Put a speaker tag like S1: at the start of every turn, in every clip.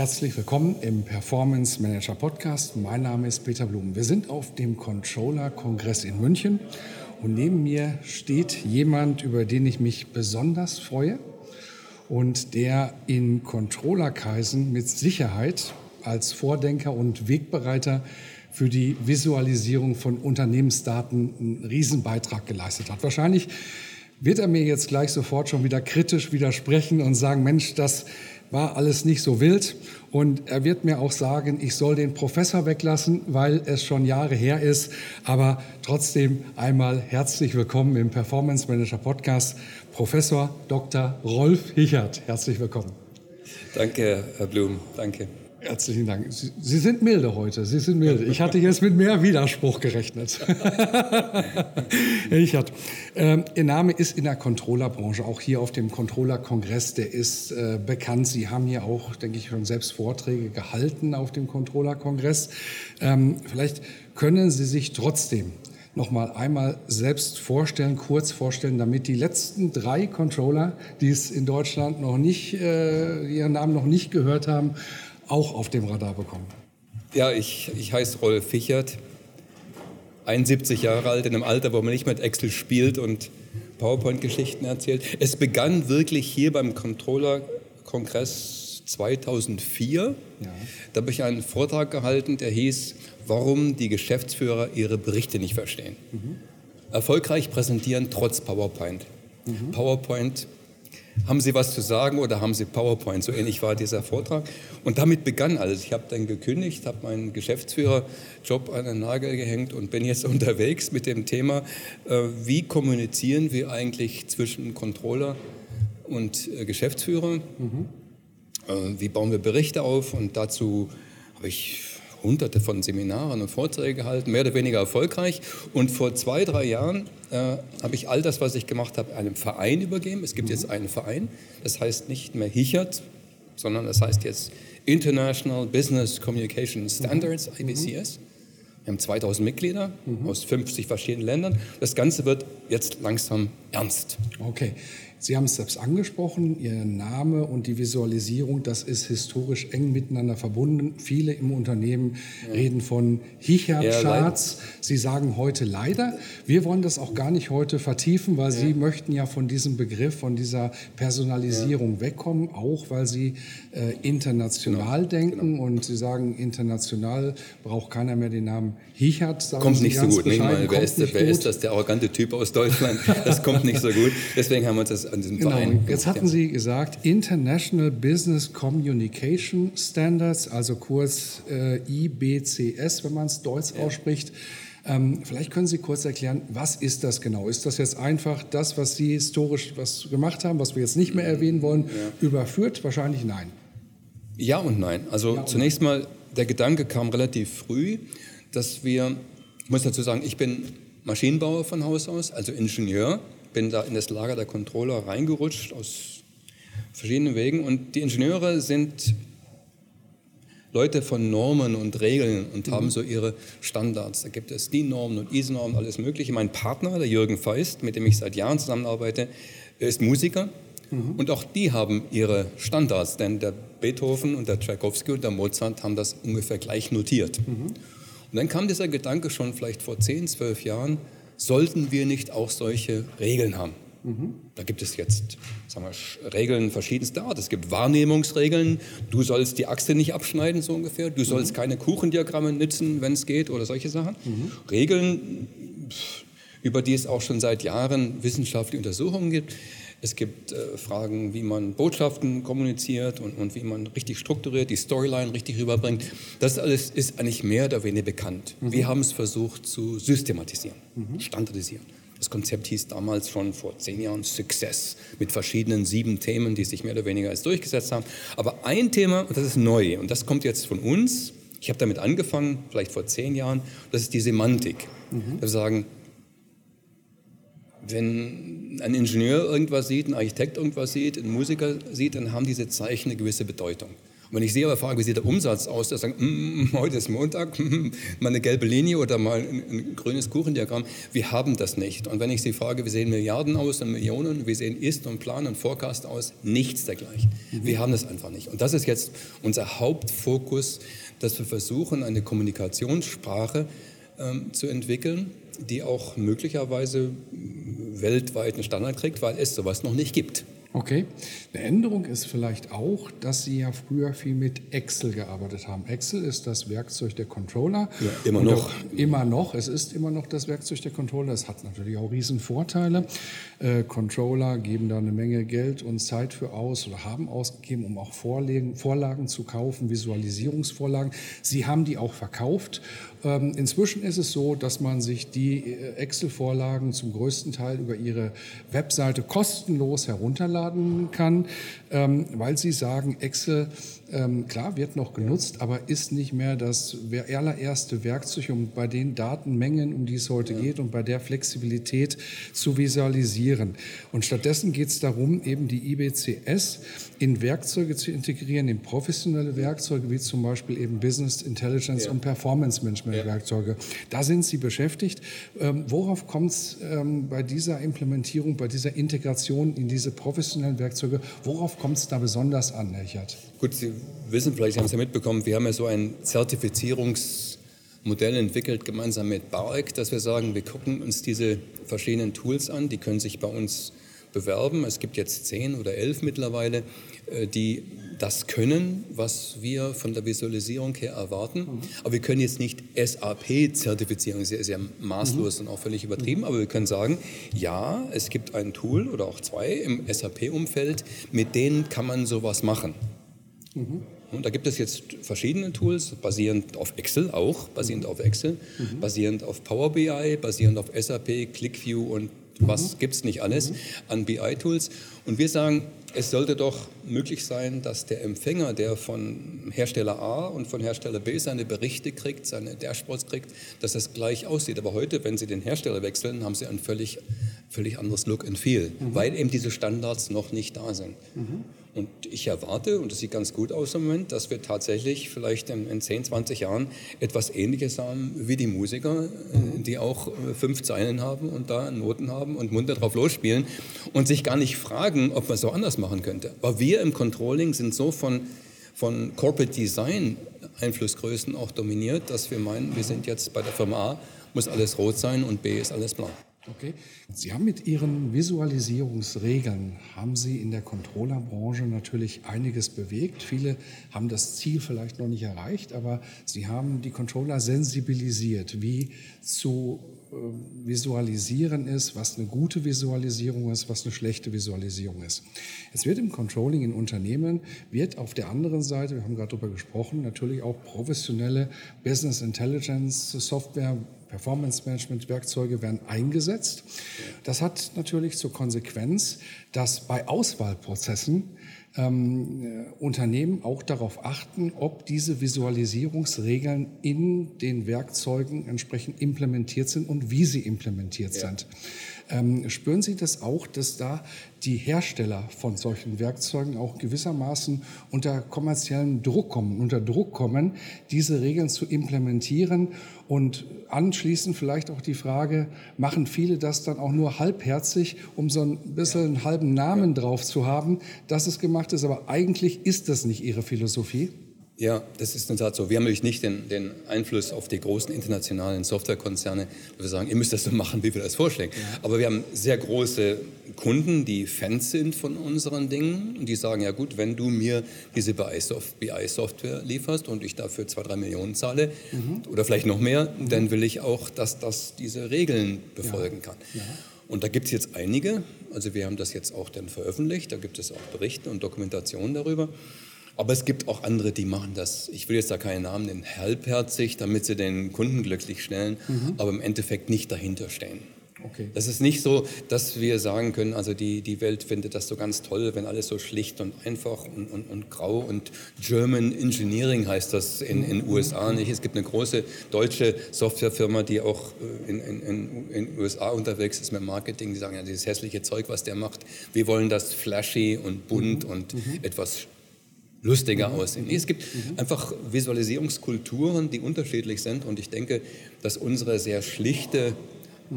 S1: Herzlich willkommen im Performance Manager Podcast. Mein Name ist Peter Blum. Wir sind auf dem Controller-Kongress in München und neben mir steht jemand, über den ich mich besonders freue und der in Controllerkreisen mit Sicherheit als Vordenker und Wegbereiter für die Visualisierung von Unternehmensdaten einen Riesenbeitrag geleistet hat. Wahrscheinlich wird er mir jetzt gleich sofort schon wieder kritisch widersprechen und sagen, Mensch, das war alles nicht so wild. Und er wird mir auch sagen, ich soll den Professor weglassen, weil es schon Jahre her ist. Aber trotzdem einmal herzlich willkommen im Performance Manager Podcast, Professor Dr. Rolf Hichert. Herzlich willkommen.
S2: Danke, Herr Blum. Danke.
S1: Herzlichen Dank. Sie, Sie, sind milde heute. Sie sind milde. Ich hatte jetzt mit mehr Widerspruch gerechnet. ich hatte. Ähm, Ihr Name ist in der Controllerbranche, auch hier auf dem Controller-Kongress, der ist äh, bekannt. Sie haben hier auch, denke ich, schon selbst Vorträge gehalten auf dem Controller-Kongress. Ähm, vielleicht können Sie sich trotzdem noch mal einmal selbst vorstellen, kurz vorstellen, damit die letzten drei Controller, die es in Deutschland noch nicht, äh, ihren Namen noch nicht gehört haben, auch auf dem Radar bekommen?
S2: Ja, ich, ich heiße Rolf Fichert, 71 Jahre alt, in einem Alter, wo man nicht mit Excel spielt und PowerPoint-Geschichten erzählt. Es begann wirklich hier beim Controller-Kongress 2004. Ja. Da habe ich einen Vortrag gehalten, der hieß, warum die Geschäftsführer ihre Berichte nicht verstehen. Mhm. Erfolgreich präsentieren trotz PowerPoint. Mhm. PowerPoint haben Sie was zu sagen oder haben Sie PowerPoint? So ähnlich war dieser Vortrag. Und damit begann alles. Ich habe dann gekündigt, habe meinen Geschäftsführerjob an den Nagel gehängt und bin jetzt unterwegs mit dem Thema, äh, wie kommunizieren wir eigentlich zwischen Controller und äh, Geschäftsführer? Mhm. Äh, wie bauen wir Berichte auf? Und dazu habe ich hunderte von Seminaren und Vorträgen gehalten, mehr oder weniger erfolgreich. Und vor zwei, drei Jahren äh, habe ich all das, was ich gemacht habe, einem Verein übergeben. Es gibt mhm. jetzt einen Verein, das heißt nicht mehr Hichert, sondern das heißt jetzt International Business Communication Standards, mhm. IBCS. Wir haben 2000 Mitglieder mhm. aus 50 verschiedenen Ländern. Das Ganze wird jetzt langsam ernst.
S1: Okay. Sie haben es selbst angesprochen, Ihr Name und die Visualisierung, das ist historisch eng miteinander verbunden. Viele im Unternehmen ja. reden von Hichert-Charts. Ja, Sie sagen heute leider. Wir wollen das auch gar nicht heute vertiefen, weil ja. Sie möchten ja von diesem Begriff, von dieser Personalisierung wegkommen, auch weil Sie äh, international genau. denken genau. und Sie sagen, international braucht keiner mehr den Namen Hichert.
S2: Kommt Sie nicht so gut. Mal, wer, ist, wer ist das, der arrogante Typ aus Deutschland? Das kommt nicht so gut. Deswegen haben wir uns das an diesem
S1: genau.
S2: Verein.
S1: Jetzt hatten Sie gesagt, International Business Communication Standards, also kurz äh, IBCS, wenn man es deutsch ja. ausspricht. Ähm, vielleicht können Sie kurz erklären, was ist das genau? Ist das jetzt einfach das, was Sie historisch was gemacht haben, was wir jetzt nicht mehr erwähnen wollen, ja. überführt? Wahrscheinlich nein.
S2: Ja und nein. Also ja und zunächst mal, der Gedanke kam relativ früh, dass wir, ich muss dazu sagen, ich bin Maschinenbauer von Haus aus, also Ingenieur bin da in das Lager der Controller reingerutscht aus verschiedenen Wegen. Und die Ingenieure sind Leute von Normen und Regeln und mhm. haben so ihre Standards. Da gibt es DIN-Normen und ISO-Normen, alles Mögliche. Mein Partner, der Jürgen Feist, mit dem ich seit Jahren zusammenarbeite, ist Musiker. Mhm. Und auch die haben ihre Standards, denn der Beethoven und der Tchaikovsky und der Mozart haben das ungefähr gleich notiert. Mhm. Und dann kam dieser Gedanke schon vielleicht vor 10, 12 Jahren, sollten wir nicht auch solche Regeln haben? Mhm. Da gibt es jetzt sagen wir, Regeln verschiedenster Art. Es gibt Wahrnehmungsregeln. Du sollst die Achse nicht abschneiden, so ungefähr. Du sollst mhm. keine Kuchendiagramme nützen, wenn es geht, oder solche Sachen. Mhm. Regeln, über die es auch schon seit Jahren wissenschaftliche Untersuchungen gibt. Es gibt äh, Fragen, wie man Botschaften kommuniziert und, und, wie man richtig strukturiert, die Storyline richtig rüberbringt. Das alles ist eigentlich mehr oder weniger bekannt. Mhm. Wir haben es versucht zu systematisieren, mhm. standardisieren. Das Konzept hieß damals schon vor zehn Jahren Success mit verschiedenen sieben Themen, die sich mehr oder weniger als durchgesetzt haben. Aber ein Thema, und das ist neu, und das kommt jetzt von uns, ich habe damit angefangen, vielleicht vor zehn Jahren, das ist die Semantik. Mhm. Wir sagen, wenn ein Ingenieur irgendwas sieht, ein Architekt irgendwas sieht, ein Musiker sieht, dann haben diese Zeichen eine gewisse Bedeutung. Und wenn ich Sie aber frage, wie sieht der Umsatz aus, dann sagen, mm, mm heute ist Montag, mm, mal eine gelbe Linie oder mal ein, ein, grünes Kuchendiagramm. Wir haben das nicht. Und wenn ich Sie frage, wie sehen Milliarden aus und Millionen, wie sehen Ist und Plan und Forecast aus, nichts dergleichen. Mhm. Wir haben das einfach nicht. Und das ist jetzt unser Hauptfokus, dass wir versuchen, eine Kommunikationssprache ähm, zu entwickeln, die auch möglicherweise weltweit einen Standard kriegt, weil es sowas noch nicht gibt.
S1: Okay. Eine Änderung ist vielleicht auch, dass Sie ja früher viel mit Excel gearbeitet haben. Excel ist das Werkzeug der Controller.
S2: Ja, immer noch.
S1: Immer noch. Es ist immer noch das Werkzeug der Controller. Es hat natürlich auch Riesenvorteile. Äh, Controller geben da eine Menge Geld und Zeit für aus oder haben ausgegeben, um auch Vorlagen, Vorlagen zu kaufen, Visualisierungsvorlagen. Sie haben die auch verkauft inzwischen ist es so, dass man sich die äh, Excel-Vorlagen zum größten Teil über ihre Webseite kostenlos herunterladen kann, ähm, weil sie sagen, Excel ähm, klar, wird noch genutzt, aber ist nicht mehr das allererste Werkzeug, um bei den Datenmengen, um die es heute ja. geht und bei der Flexibilität zu visualisieren. Und stattdessen geht es darum, eben die IBCS in Werkzeuge zu integrieren, in professionelle Werkzeuge, wie zum Beispiel eben Business Intelligence ja. und Performance Management Werkzeuge. Da sind Sie beschäftigt. Ähm, worauf kommt es ähm, bei dieser Implementierung, bei dieser Integration in diese professionellen Werkzeuge, worauf kommt es da besonders an, Herr Chert?
S2: Gut, Sie wissen vielleicht, Sie haben es ja mitbekommen, wir haben ja so ein Zertifizierungsmodell entwickelt, gemeinsam mit BARC, dass wir sagen, wir gucken uns diese verschiedenen Tools an, die können sich bei uns bewerben. Es gibt jetzt zehn oder elf mittlerweile, äh, die das können, was wir von der Visualisierung her erwarten. Mhm. Aber wir können jetzt nicht SAP-Zertifizierung, sehr, sehr maßlos mhm. und auch völlig übertrieben, aber wir können sagen, ja, es gibt ein Tool oder auch zwei im SAP-Umfeld, mit denen kann man sowas machen. Mhm. Und da gibt es jetzt verschiedene Tools, basierend auf Excel auch, basierend mhm. auf Excel, mhm. basierend auf Power BI, basierend auf SAP, ClickView und was mhm. gibt es nicht alles mhm. an BI-Tools. Und wir sagen, es sollte doch möglich sein, dass der Empfänger, der von Hersteller A und von Hersteller B seine Berichte kriegt, seine Dashboards kriegt, dass das gleich aussieht. Aber heute, wenn Sie den Hersteller wechseln, haben Sie ein völlig, völlig anderes Look and Feel, mhm. weil eben diese Standards noch nicht da sind. Mhm. Und ich erwarte, und das sieht ganz gut aus im Moment, dass wir tatsächlich vielleicht in, in 10, 20 Jahren etwas Ähnliches haben wie die Musiker, äh, die auch äh, fünf Zeilen haben und da Noten haben und munter drauf losspielen und sich gar nicht fragen, ob man es so anders machen könnte. Aber wir im Controlling sind so von, von Corporate Design Einflussgrößen auch dominiert, dass wir meinen, wir sind jetzt bei der Firma A, muss alles rot sein und B ist alles blau.
S1: Okay. Sie haben mit Ihren Visualisierungsregeln, haben Sie in der Controllerbranche natürlich einiges bewegt. Viele haben das Ziel vielleicht noch nicht erreicht, aber Sie haben die Controller sensibilisiert, wie zu äh, visualisieren ist, was eine gute Visualisierung ist, was eine schlechte Visualisierung ist. Es wird im Controlling in Unternehmen, wird auf der anderen Seite, wir haben gerade darüber gesprochen, natürlich auch professionelle Business Intelligence Software Performance Management Werkzeuge werden eingesetzt. Das hat natürlich zur Konsequenz, dass bei Auswahlprozessen ähm, äh, Unternehmen auch darauf achten, ob diese Visualisierungsregeln in den Werkzeugen entsprechend implementiert sind und wie sie implementiert ja. sind. Ähm, spüren Sie das auch, dass da die Hersteller von solchen Werkzeugen auch gewissermaßen unter kommerziellen Druck kommen, unter Druck kommen, diese Regeln zu implementieren und anschließend vielleicht auch die Frage, machen viele das dann auch nur halbherzig, um so ein bisschen einen halben Namen drauf zu haben, dass es gemacht ist, aber eigentlich ist das nicht ihre Philosophie?
S2: Ja, das ist in der Tat so. Wir haben natürlich nicht den, den Einfluss auf die großen internationalen Softwarekonzerne, dass wir sagen, ihr müsst das so machen, wie wir das vorschlagen. Ja. Aber wir haben sehr große Kunden, die Fans sind von unseren Dingen und die sagen, ja gut, wenn du mir diese BI-Software lieferst und ich dafür zwei, drei Millionen zahle mhm. oder vielleicht noch mehr, mhm. dann will ich auch, dass das diese Regeln befolgen ja. kann. Ja. Und da gibt es jetzt einige, also wir haben das jetzt auch dann veröffentlicht, da gibt es auch Berichte und Dokumentationen darüber. Aber es gibt auch andere, die machen das, ich will jetzt da keinen Namen nennen, halbherzig, damit sie den Kunden glücklich stellen, mhm. aber im Endeffekt nicht dahinter stehen. Okay. Das ist nicht so, dass wir sagen können, also die, die Welt findet das so ganz toll, wenn alles so schlicht und einfach und, und, und grau und German Engineering heißt das in den USA nicht. Es gibt eine große deutsche Softwarefirma, die auch äh, in den in, in USA unterwegs ist mit Marketing, die sagen, ja, dieses hässliche Zeug, was der macht, wir wollen das flashy und bunt mhm. und mhm. etwas lustiger mhm. aussehen. Es gibt mhm. einfach Visualisierungskulturen, die unterschiedlich sind und ich denke, dass unsere sehr schlichte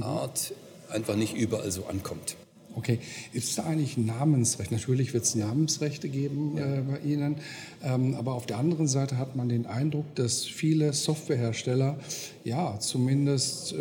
S2: Art einfach nicht überall so ankommt.
S1: Okay, ist da eigentlich Namensrecht? Natürlich wird es Namensrechte geben ja. äh, bei Ihnen, ähm, aber auf der anderen Seite hat man den Eindruck, dass viele Softwarehersteller ja zumindest äh,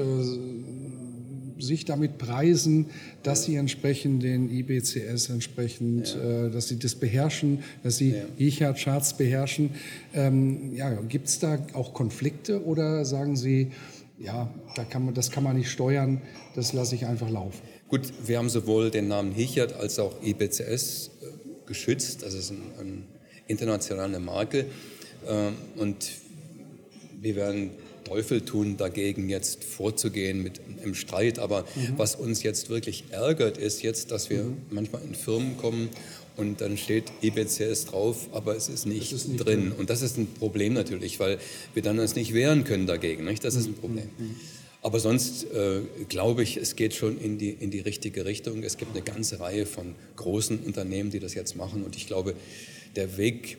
S1: sich damit preisen, dass sie entsprechend den IBCS entsprechend, ja. äh, dass sie das beherrschen, dass sie ja. ICHA-Charts beherrschen. Ähm, ja, Gibt es da auch Konflikte oder sagen Sie, ja, da kann man, das kann man nicht steuern, das lasse ich einfach laufen.
S2: Gut, wir haben sowohl den Namen Hichert als auch IBCS äh, geschützt, das ist eine ein internationale Marke äh, und wir werden Teufel tun, dagegen jetzt vorzugehen mit einem Streit. Aber mhm. was uns jetzt wirklich ärgert, ist jetzt, dass wir mhm. manchmal in Firmen kommen und dann steht EBCS drauf, aber es ist nicht, ist nicht drin. Und das ist ein Problem natürlich, weil wir dann uns nicht wehren können dagegen. Nicht? Das ist ein Problem. Mhm, mhm. Aber sonst äh, glaube ich, es geht schon in die, in die richtige Richtung. Es gibt eine ganze Reihe von großen Unternehmen, die das jetzt machen. Und ich glaube, der Weg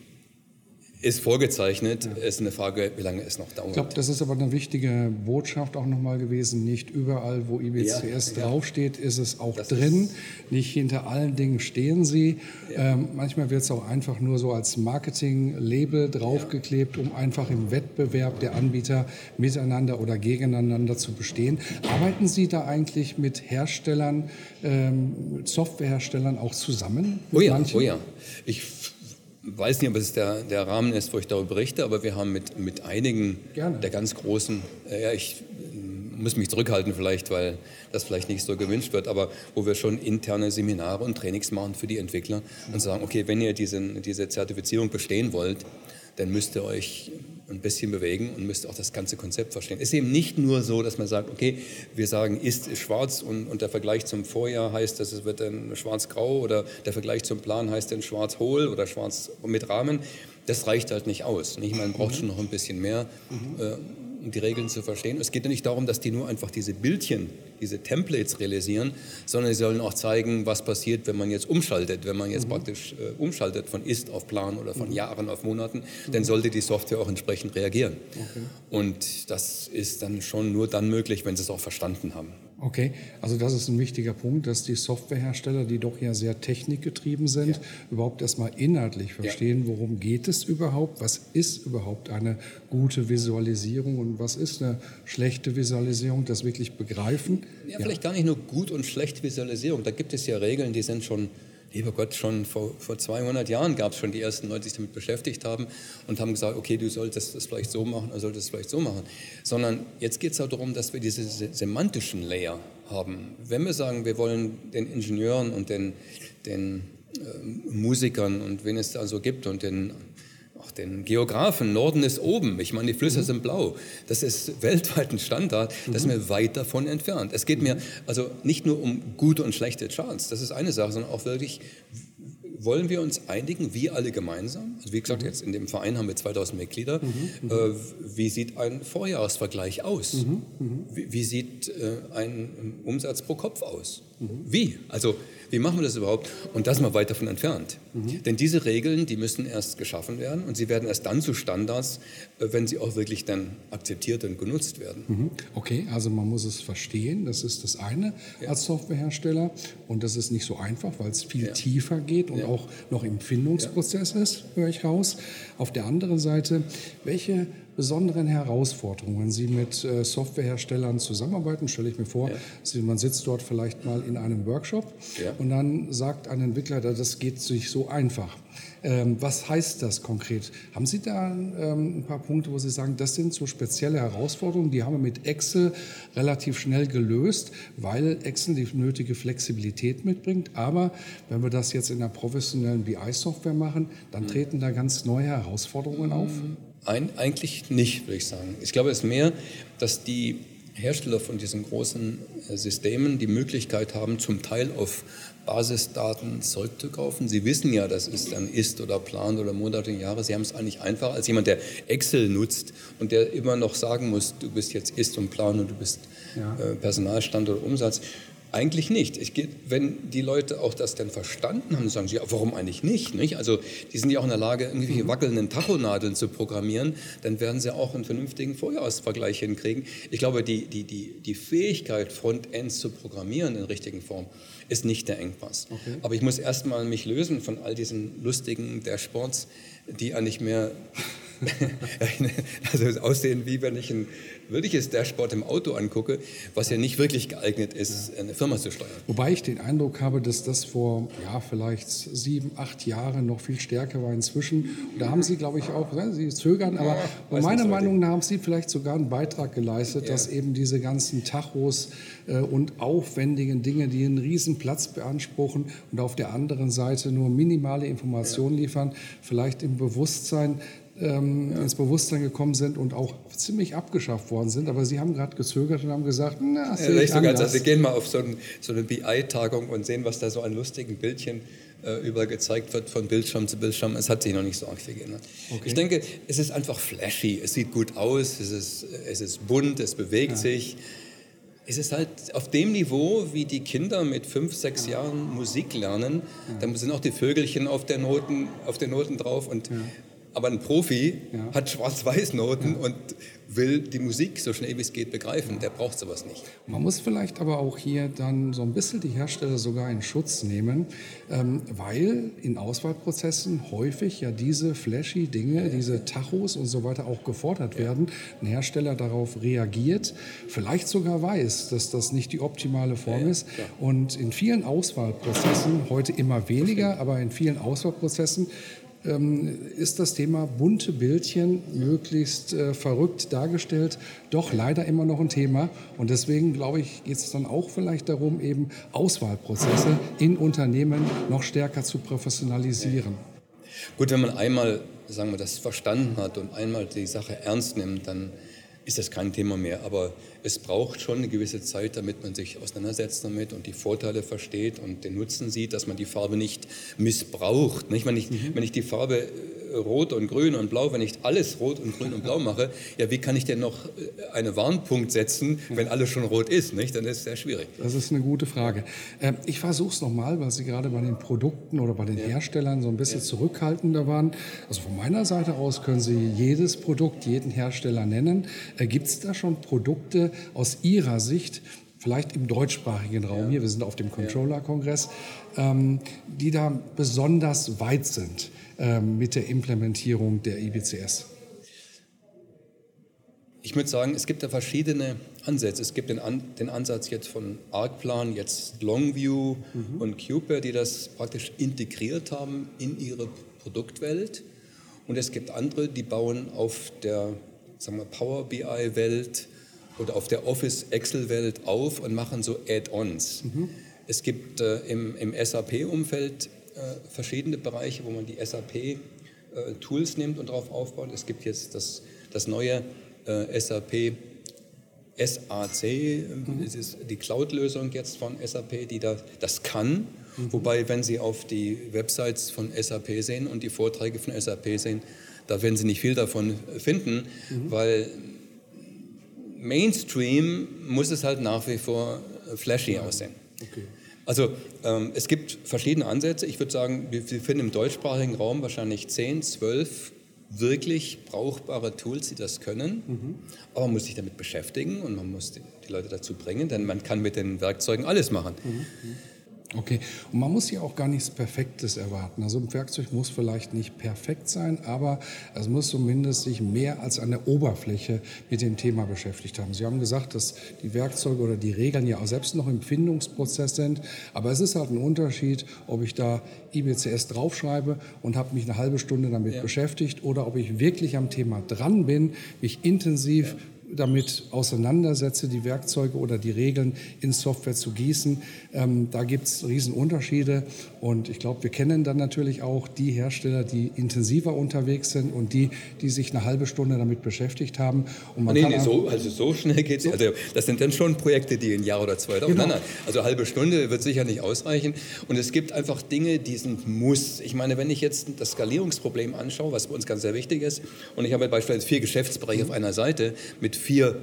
S2: ist vorgezeichnet. Ja. Ist eine Frage, wie lange es noch dauert.
S1: Ich glaube, das ist aber eine wichtige Botschaft auch nochmal gewesen. Nicht überall, wo IBCS ja, draufsteht, ist es auch das drin. Nicht hinter allen Dingen stehen sie. Ähm, manchmal wird es auch einfach nur so als Marketing-Label draufgeklebt, um einfach im Wettbewerb der Anbieter miteinander oder gegeneinander zu bestehen. Arbeiten Sie da eigentlich mit Herstellern, ähm, Softwareherstellern auch zusammen?
S2: Oh ja, oh ja. Ich weiß nicht, ob es der, der Rahmen ist, wo ich darüber berichte, aber wir haben mit, mit einigen Gerne. der ganz großen, äh, ja, ich muss mich zurückhalten vielleicht, weil das vielleicht nicht so gewünscht wird, aber wo wir schon interne Seminare und Trainings machen für die Entwickler und sagen, okay, wenn ihr diesen, diese Zertifizierung bestehen wollt, dann müsst ihr euch ein bisschen bewegen und müsst auch das ganze Konzept verstehen. Es ist eben nicht nur so, dass man sagt, okay, wir sagen, ist schwarz und, und der Vergleich zum Vorjahr heißt, dass es wird dann schwarz-grau oder der Vergleich zum Plan heißt dann schwarz-hohl oder schwarz mit Rahmen. Das reicht halt nicht aus. Nicht? Man braucht mhm. schon noch ein bisschen mehr. Mhm. Äh, um die Regeln zu verstehen. Es geht ja nicht darum, dass die nur einfach diese Bildchen, diese Templates realisieren, sondern sie sollen auch zeigen, was passiert, wenn man jetzt umschaltet, wenn man jetzt mhm. praktisch äh, umschaltet von Ist auf Plan oder von mhm. Jahren auf Monaten, mhm. dann sollte die Software auch entsprechend reagieren. Okay. Und das ist dann schon nur dann möglich, wenn sie es auch verstanden haben.
S1: Okay, also das ist ein wichtiger Punkt, dass die Softwarehersteller, die doch ja sehr technikgetrieben sind, ja. überhaupt erstmal inhaltlich verstehen, worum geht es überhaupt, was ist überhaupt eine gute Visualisierung und was ist eine schlechte Visualisierung, das wirklich begreifen.
S2: Ja, ja. vielleicht gar nicht nur gut und schlechte Visualisierung, da gibt es ja Regeln, die sind schon lieber Gott, schon vor, vor 200 Jahren gab es schon die ersten Leute, die sich damit beschäftigt haben und haben gesagt, okay, du solltest das vielleicht so machen, oder solltest das vielleicht so machen. Sondern jetzt geht es auch darum, dass wir diese semantischen Layer haben. Wenn wir sagen, wir wollen den Ingenieuren und den, den äh, Musikern und wen es da so gibt und den auch den Geografen, Norden ist oben, ich meine, die Flüsse mhm. sind blau. Das ist weltweit ein Standard, das ist mir weit davon entfernt. Es geht mir also nicht nur um gute und schlechte Charts, das ist eine Sache, sondern auch wirklich, wollen wir uns einigen, wir alle gemeinsam? Also wie gesagt, mhm. jetzt in dem Verein haben wir 2000 Mitglieder. Mhm. Äh, wie sieht ein Vorjahresvergleich aus? Mhm. mhm. Wie, wie, sieht äh, ein Umsatz pro Kopf aus? Mhm. Wie? Also wie machen wir das überhaupt? Und das mal weit davon entfernt. Mhm. Denn diese Regeln, die müssen erst geschaffen werden und sie werden erst dann zu Standards, äh, wenn sie auch wirklich dann akzeptiert und genutzt werden.
S1: Mhm. Okay, also man muss es verstehen, das ist das eine ja. als Softwarehersteller und das ist nicht so einfach, weil es viel ja. tiefer geht und ja. auch noch im Findungsprozess ist, höre ich raus. Auf der anderen Seite, welche besonderen Herausforderungen, wenn Sie mit äh, Softwareherstellern zusammenarbeiten? Stelle ich mir vor, ja. man sitzt dort vielleicht mal in einem Workshop ja. und dann sagt ein Entwickler, das geht sich so einfach. Ähm, was heißt das konkret? Haben Sie da ähm, ein paar Punkte, wo Sie sagen, das sind so spezielle Herausforderungen, die haben wir mit Excel relativ schnell gelöst, weil Excel die nötige Flexibilität mitbringt. Aber wenn wir das jetzt in einer professionellen BI-Software machen, dann mhm. treten da ganz neue Herausforderungen auf.
S2: Ein, eigentlich nicht, würde ich sagen. Ich glaube, es ist mehr, dass die Hersteller von diesen großen äh, Systemen die Möglichkeit haben, zum Teil auf Basisdaten zurückzukaufen. Sie wissen ja, das ist dann Ist oder Plan oder Monate und Jahre. Sie haben es eigentlich einfacher als jemand, der Excel nutzt und der immer noch sagen muss, du bist jetzt Ist und Plan und du bist ja. äh, Personalstand oder Umsatz. Eigentlich nicht. Ich, wenn die Leute auch das dann verstanden haben, sagen sie, ja, warum eigentlich nicht, nicht? Also die sind ja auch in der Lage, irgendwelche mhm. wackelnden Tachonadeln zu programmieren, dann werden sie auch einen vernünftigen Vorjahresvergleich hinkriegen. Ich glaube, die, die, die, die Fähigkeit, Frontends zu programmieren in richtigen Form, ist nicht der Engpass. Okay. Aber ich muss erstmal mich lösen von all diesen lustigen Dashboards, die eigentlich mehr also aussehen wie wenn ich ein wirkliches Dashboard im Auto angucke, was ja nicht wirklich geeignet ist, eine Firma zu steuern.
S1: Wobei ich den Eindruck habe, dass das vor ja, vielleicht sieben, acht Jahren noch viel stärker war inzwischen. Und da haben Sie, glaube ich, auch, ne, Sie zögern, aber ja, meiner Meinung nach haben Sie vielleicht sogar einen Beitrag geleistet, dass eben diese ganzen Tachos äh, und aufwendigen Dinge, die einen riesen Platz beanspruchen und auf der anderen Seite nur minimale Informationen liefern, vielleicht im Bewusstsein ähm, ja. ins Bewusstsein gekommen sind und auch ziemlich abgeschafft worden sind. Aber Sie haben gerade gezögert und haben gesagt, na,
S2: sehe ja, ich sogar, also, Sie gehen mal auf so, ein, so eine BI-Tagung und sehen, was da so an lustigen Bildchen äh, über gezeigt wird von Bildschirm zu Bildschirm. Es hat sich noch nicht so arg viel geändert. Okay. Ich denke, es ist einfach flashy. Es sieht gut aus, es ist, es ist bunt, es bewegt ja. sich. Es ist halt auf dem Niveau, wie die Kinder mit fünf, sechs Jahren Musik lernen. Ja. Da sind auch die Vögelchen auf, der Noten, auf den Noten drauf und ja. Aber ein Profi ja. hat Schwarz-Weiß-Noten ja. und will die Musik so schnell wie es geht begreifen. Der braucht sowas nicht.
S1: Man muss vielleicht aber auch hier dann so ein bisschen die Hersteller sogar in Schutz nehmen, ähm, weil in Auswahlprozessen häufig ja diese flashy Dinge, diese Tachos und so weiter auch gefordert werden. Ein Hersteller darauf reagiert, vielleicht sogar weiß, dass das nicht die optimale Form ist. Und in vielen Auswahlprozessen, heute immer weniger, aber in vielen Auswahlprozessen ist das Thema bunte Bildchen möglichst äh, verrückt dargestellt doch leider immer noch ein Thema. Und deswegen, glaube ich, geht es dann auch vielleicht darum, eben Auswahlprozesse in Unternehmen noch stärker zu professionalisieren.
S2: Gut, wenn man einmal sagen wir, das verstanden hat und einmal die Sache ernst nimmt, dann ist das kein Thema mehr. Aber es braucht schon eine gewisse Zeit, damit man sich auseinandersetzt damit und die Vorteile versteht und den Nutzen sieht, dass man die Farbe nicht missbraucht. Nicht? Wenn, ich, mhm. wenn ich die Farbe rot und grün und blau, wenn ich alles rot und grün und blau mache, ja, wie kann ich denn noch äh, einen Warnpunkt setzen, wenn alles schon rot ist? Nicht? Dann ist es sehr schwierig.
S1: Das ist eine gute Frage. Ähm, ich versuche es nochmal, weil Sie gerade bei den Produkten oder bei den ja. Herstellern so ein bisschen ja. zurückhaltender waren. Also von meiner Seite aus können Sie jedes Produkt, jeden Hersteller nennen. Äh, Gibt es da schon Produkte aus Ihrer Sicht, vielleicht im deutschsprachigen Raum ja. hier, wir sind auf dem Controller-Kongress, ähm, die da besonders weit sind? Ähm, mit der Implementierung der IBCS?
S2: Ich würde sagen, es gibt da verschiedene Ansätze. Es gibt den, An den Ansatz jetzt von ArcPlan, jetzt Longview mhm. und Cuper, die das praktisch integriert haben in ihre Produktwelt. Und es gibt andere, die bauen auf der sagen wir, Power BI-Welt oder auf der Office Excel-Welt auf und machen so Add-ons. Mhm. Es gibt äh, im, im SAP-Umfeld äh, verschiedene Bereiche, wo man die SAP-Tools äh, nimmt und darauf aufbaut. Es gibt jetzt das, das neue äh, SAP SAC, mhm. das ist die Cloud-Lösung jetzt von SAP, die da, das kann. Mhm. Wobei, wenn Sie auf die Websites von SAP sehen und die Vorträge von SAP sehen, da werden Sie nicht viel davon finden, mhm. weil Mainstream muss es halt nach wie vor flashy aussehen. Okay. Also ähm, es gibt verschiedene Ansätze. Ich würde sagen, wir, wir finden im deutschsprachigen Raum wahrscheinlich 10, 12 wirklich brauchbare Tools, die das können. Mhm. Aber man muss sich damit beschäftigen und man muss die, die, Leute dazu bringen, denn man kann mit den Werkzeugen alles machen. Mhm.
S1: Okay, und man muss ja auch gar nichts Perfektes erwarten. Also ein Werkzeug muss vielleicht nicht perfekt sein, aber es muss zumindest sich mehr als an der Oberfläche mit dem Thema beschäftigt haben. Sie haben gesagt, dass die Werkzeuge oder die Regeln ja auch selbst noch im Findungsprozess sind, aber es ist halt ein Unterschied, ob ich da IBCS draufschreibe und habe mich eine halbe Stunde damit ja. beschäftigt oder ob ich wirklich am Thema dran bin, mich intensiv damit auseinandersetze, die Werkzeuge oder die Regeln in Software zu gießen. Ähm, da gibt es Riesenunterschiede und ich glaube, wir kennen dann natürlich auch die Hersteller, die intensiver unterwegs sind und die, die sich eine halbe Stunde damit beschäftigt haben.
S2: Und man nee, nee, so, also so schnell geht es. So. Also das sind dann schon Projekte, die ein Jahr oder zwei dauern. Genau. Nein, nein. Also eine halbe Stunde wird sicher nicht ausreichen. Und es gibt einfach Dinge, die sind Muss. Ich meine, wenn ich jetzt das Skalierungsproblem anschaue, was bei uns ganz sehr wichtig ist, und ich habe beispielsweise vier Geschäftsbereiche mhm. auf einer Seite mit vier,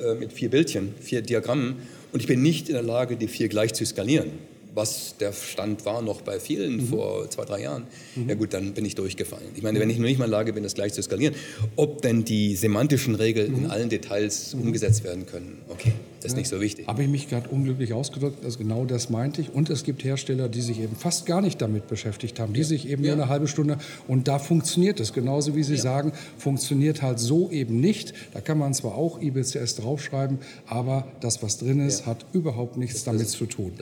S2: äh, mit vier Bildchen, vier Diagrammen, und ich bin nicht in der Lage, die vier gleich zu skalieren was der Stand war noch bei vielen mhm. vor zwei, drei Jahren, mhm. ja gut, dann bin ich durchgefallen. Ich meine, wenn ich noch nicht mal in der Lage bin, das gleich zu skalieren, ob denn die semantischen Regeln mhm. in allen Details mhm. umgesetzt werden können, okay, das ist ja. nicht so wichtig.
S1: Habe ich mich gerade unglücklich ausgedrückt, also genau das meinte ich. Und es gibt Hersteller, die sich eben fast gar nicht damit beschäftigt haben, die sich eben ja. nur eine halbe Stunde, und da funktioniert es, genauso wie Sie ja. sagen, funktioniert halt so eben nicht. Da kann man zwar auch IBCS draufschreiben, aber das, was drin ist, hat überhaupt nichts das damit zu tun.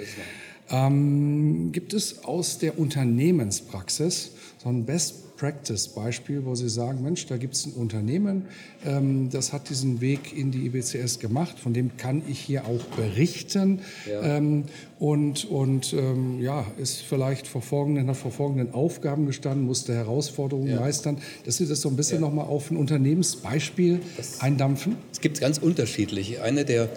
S1: Ähm, gibt es aus der Unternehmenspraxis so ein Best Practice Beispiel, wo Sie sagen, Mensch, da gibt es ein Unternehmen, ähm, das hat diesen Weg in die IBCS gemacht, von dem kann ich hier auch berichten ja. ähm, und, und ähm, ja, ist vielleicht vor folgenden, hat vor folgenden Aufgaben gestanden, musste Herausforderungen ja. meistern, dass Sie das so ein bisschen ja. nochmal auf ein Unternehmensbeispiel das, eindampfen?
S2: Es gibt ganz unterschiedliche. Eine der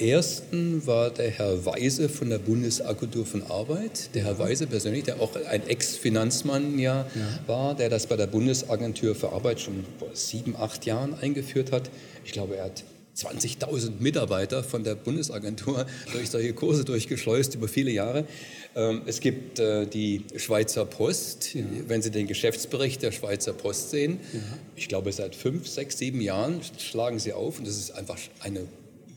S2: ersten war der Herr Weise von der Bundesagentur von Arbeit. Der Herr Weise persönlich, der auch ein Ex-Finanzmann ja, ja, war, der das bei der Bundesagentur für Arbeit schon vor sieben, acht Jahren eingeführt hat. Ich glaube, er hat 20.000 Mitarbeiter von der Bundesagentur durch solche Kurse durchgeschleust über viele Jahre. Ähm, es gibt äh, die Schweizer Post. Ja. Wenn Sie den Geschäftsbericht der Schweizer Post sehen, ja. ich glaube, seit fünf, sechs, sieben Jahren schlagen Sie auf und das ist einfach eine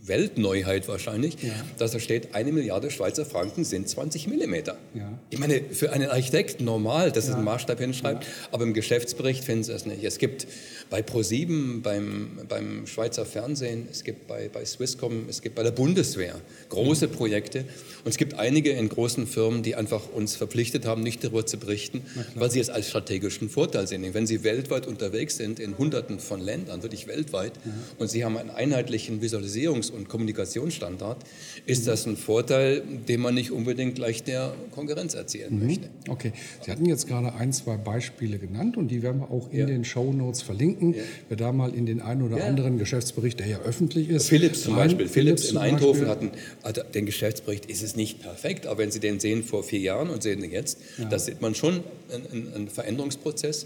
S2: Weltneuheit wahrscheinlich, ja. dass da steht, eine Milliarde Schweizer Franken sind 20 Millimeter. Ja. Ich meine, für einen Architekt normal, dass ja. es einen Maßstab hinschreibt, aber im Geschäftsbericht finden Sie es nicht. Es gibt bei ProSieben, beim, beim Schweizer Fernsehen, es gibt bei, bei Swisscom, es gibt bei der Bundeswehr große Projekte und es gibt einige in großen Firmen, die einfach uns verpflichtet haben, nicht darüber zu berichten, weil sie es als strategischen Vorteil sehen. Wenn sie weltweit unterwegs sind, in hunderten von Ländern, wirklich weltweit, und sie haben einen einheitlichen Visualisierungs- und Kommunikationsstandard, ist das ein Vorteil, den man nicht unbedingt gleich der Konkurrenz erzählen mhm. möchte.
S1: Okay, Sie hatten jetzt gerade ein, zwei Beispiele genannt und die werden wir auch in ja. den Show Notes verlinken. Ja. Wer da mal in den einen oder ja. anderen Geschäftsbericht, der ja öffentlich ist.
S2: Philips zum Beispiel. Philips, Philips in Eindhoven hatten, also den Geschäftsbericht, ist es nicht perfekt, aber wenn Sie den sehen vor vier Jahren und sehen ihn jetzt, da sieht man schon einen, einen Veränderungsprozess.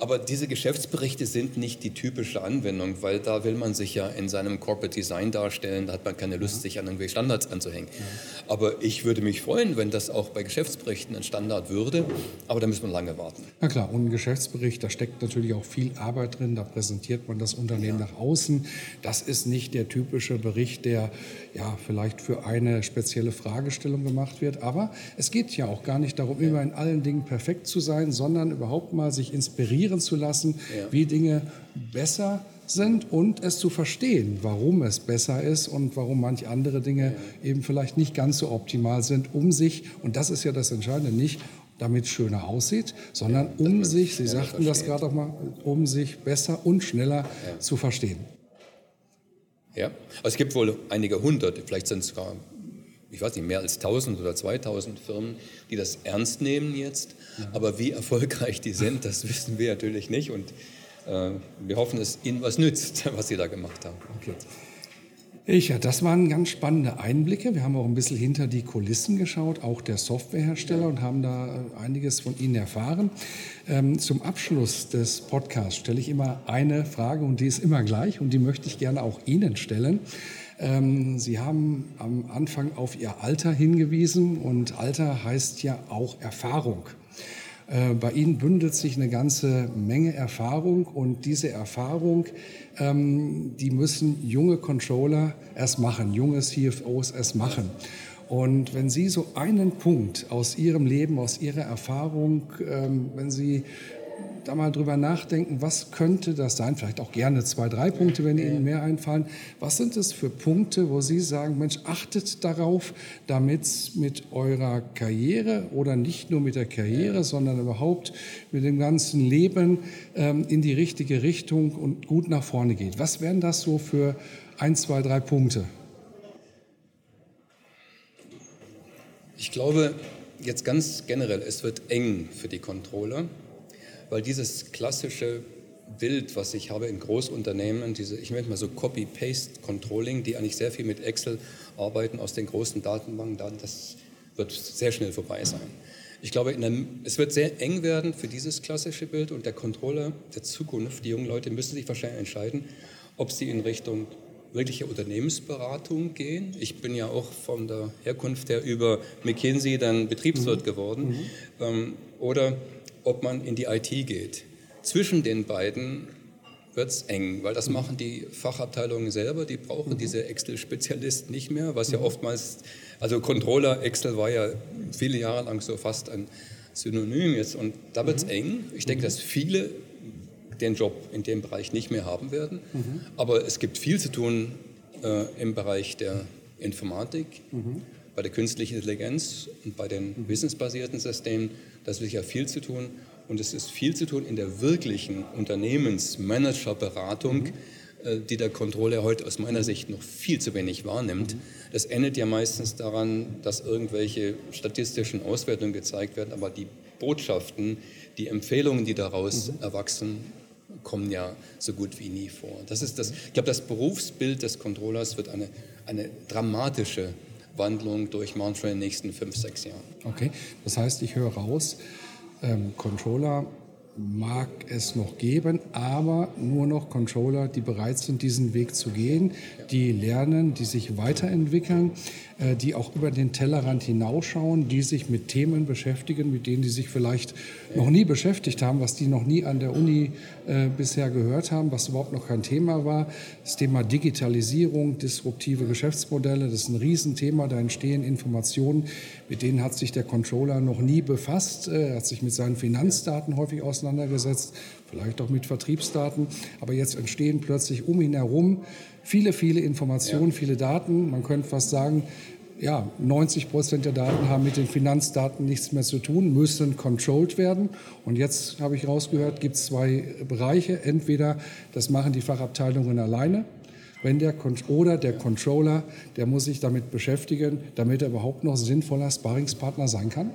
S2: Aber diese Geschäftsberichte sind nicht die typische Anwendung, weil da will man sich ja in seinem Corporate Design darstellen, da hat man keine Lust, sich an irgendwelche Standards anzuhängen. Ja. Aber ich würde mich freuen, wenn das auch bei Geschäftsberichten ein Standard würde, aber da müssen wir lange warten.
S1: Na klar, und ein Geschäftsbericht, da steckt natürlich auch viel Arbeit drin, da präsentiert man das Unternehmen ja. nach außen. Das ist nicht der typische Bericht, der ja vielleicht für eine spezielle Fragestellung gemacht wird, aber es geht ja auch gar nicht darum, immer in allen Dingen perfekt zu sein, sondern überhaupt mal sich inspirieren reflektieren zu lassen, ja. wie Dinge besser sind und es zu verstehen, warum es besser ist und warum manche andere Dinge ja. eben vielleicht nicht ganz so optimal sind, um sich, und das ist ja das Entscheidende, nicht damit es schöner aussieht, sondern ja, um sich, Sie sagten das gerade auch mal, um sich besser und schneller zu verstehen.
S2: Ja, also es gibt wohl einige hundert, vielleicht sind es sogar ich weiß nicht, mehr als 1000 oder 2000 Firmen, die das ernst nehmen jetzt. Aber wie erfolgreich die sind, das wissen wir natürlich nicht. Und äh, wir hoffen, dass ihnen was nützt, was sie da gemacht haben. Okay.
S1: Ja, das waren ganz spannende Einblicke. Wir haben auch ein bisschen hinter die Kulissen geschaut, auch der Softwarehersteller, und haben da äh, einiges von Ihnen erfahren. Ähm, zum Abschluss des Podcasts stelle ich immer eine Frage und die ist immer gleich und die möchte ich gerne auch Ihnen stellen. Ähm, Sie haben am Anfang auf Ihr Alter hingewiesen und Alter heißt ja auch Erfahrung. Äh, bei Ihnen bündelt sich eine ganze Menge Erfahrung und diese Erfahrung, ähm, die müssen junge Controller erst machen, junge CFOs erst machen. Und wenn Sie so einen Punkt aus Ihrem Leben, aus Ihrer Erfahrung, ähm, wenn Sie da mal drüber nachdenken, was könnte das sein? Vielleicht auch gerne zwei, drei Punkte, wenn Ihnen mehr einfallen. Was sind es für Punkte, wo Sie sagen, Mensch, achtet darauf, damit es mit eurer Karriere oder nicht nur mit der Karriere, sondern überhaupt mit dem ganzen Leben ähm, in die richtige Richtung und gut nach vorne geht? Was wären das so für ein, zwei, drei Punkte.
S2: Ich glaube, jetzt ganz generell, es wird eng für die Controller, weil dieses klassische Bild, was ich habe in Großunternehmen, diese, ich nenne mal so Copy-Paste-Controlling, die eigentlich sehr viel mit Excel arbeiten aus den großen Datenbanken, das wird sehr schnell vorbei sein. Ich glaube, der, es wird sehr eng werden für dieses klassische Bild und der Controller der Zukunft, die jungen Leute müssen sich wahrscheinlich entscheiden, ob sie in Richtung wirkliche Unternehmensberatung gehen. Ich bin ja auch von der Herkunft her über McKinsey dann Betriebswirt mhm. geworden. Mhm. Ähm, oder ob man in die IT geht. Zwischen den beiden wird es eng, weil das mhm. machen die Fachabteilungen selber, die brauchen mhm. diese Excel-Spezialisten nicht mehr, was ja mhm. oftmals, also Controller, Excel war ja viele Jahre lang so fast ein Synonym jetzt und da wird es mhm. eng. Ich denke, dass viele den Job in dem Bereich nicht mehr haben werden. Mhm. Aber es gibt viel zu tun äh, im Bereich der Informatik, mhm. bei der künstlichen Intelligenz und bei den mhm. wissensbasierten Systemen. Da ist sicher viel zu tun. Und es ist viel zu tun in der wirklichen Unternehmensmanagerberatung, mhm. äh, die der Controller heute aus meiner Sicht noch viel zu wenig wahrnimmt. Mhm. Das endet ja meistens daran, dass irgendwelche statistischen Auswertungen gezeigt werden, aber die Botschaften, die Empfehlungen, die daraus mhm. erwachsen, kommen ja so gut wie nie vor. Das ist das, ich glaube, das Berufsbild des Controllers wird eine, eine dramatische Wandlung durchmachen schon in den nächsten fünf, sechs Jahren.
S1: Okay, das heißt, ich höre raus, ähm, Controller mag es noch geben, aber nur noch Controller, die bereit sind, diesen Weg zu gehen, die lernen, die sich weiterentwickeln, die auch über den Tellerrand hinausschauen, die sich mit Themen beschäftigen, mit denen die sich vielleicht noch nie beschäftigt haben, was die noch nie an der Uni äh, bisher gehört haben, was überhaupt noch kein Thema war. Das Thema Digitalisierung, disruptive Geschäftsmodelle, das ist ein Riesenthema, da entstehen Informationen, mit denen hat sich der Controller noch nie befasst, er hat sich mit seinen Finanzdaten häufig auseinandergesetzt, vielleicht auch mit Vertriebsdaten, aber jetzt entstehen plötzlich um ihn herum viele, viele Informationen, ja. viele Daten. Man könnte fast sagen, ja, 90 Prozent der Daten haben mit den Finanzdaten nichts mehr zu tun, müssen controlled werden. Und jetzt habe ich rausgehört, gibt es zwei Bereiche. Entweder das machen die Fachabteilungen alleine, wenn der oder der Controller, der muss sich damit beschäftigen, damit er überhaupt noch sinnvoller Sparringspartner sein kann.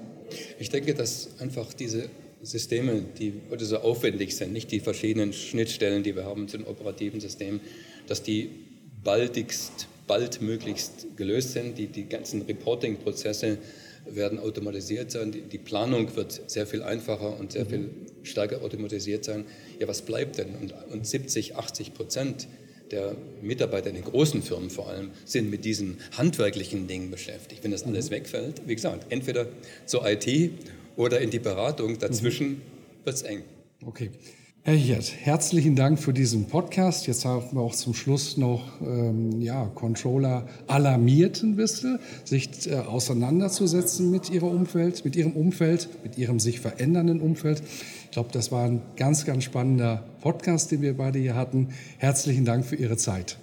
S2: Ich denke, dass einfach diese Systeme, die heute so aufwendig sind, nicht die verschiedenen Schnittstellen, die wir haben zu den operativen Systemen, dass die baldigst, baldmöglichst gelöst sind. Die, die ganzen Reporting-Prozesse werden automatisiert sein. Die, die, Planung wird sehr viel einfacher und sehr viel stärker automatisiert sein. Ja, was bleibt denn? Und, und 70, 80 Prozent der Mitarbeiter in den großen Firmen vor allem sind mit diesen handwerklichen Dingen beschäftigt. Wenn das alles wegfällt, wie gesagt, entweder zur IT oder in die Beratung, dazwischen mhm. wird es eng.
S1: Okay. Herr Hirt, herzlichen Dank für diesen Podcast. Jetzt haben wir auch zum Schluss noch ähm, ja, Controller alarmiert ein bisschen, sich äh, auseinanderzusetzen mit ihrer Umfeld, mit ihrem Umfeld, mit ihrem sich verändernden Umfeld. Ich glaube, das war ein ganz, ganz spannender Podcast, den wir beide hier hatten. Herzlichen Dank für Ihre Zeit.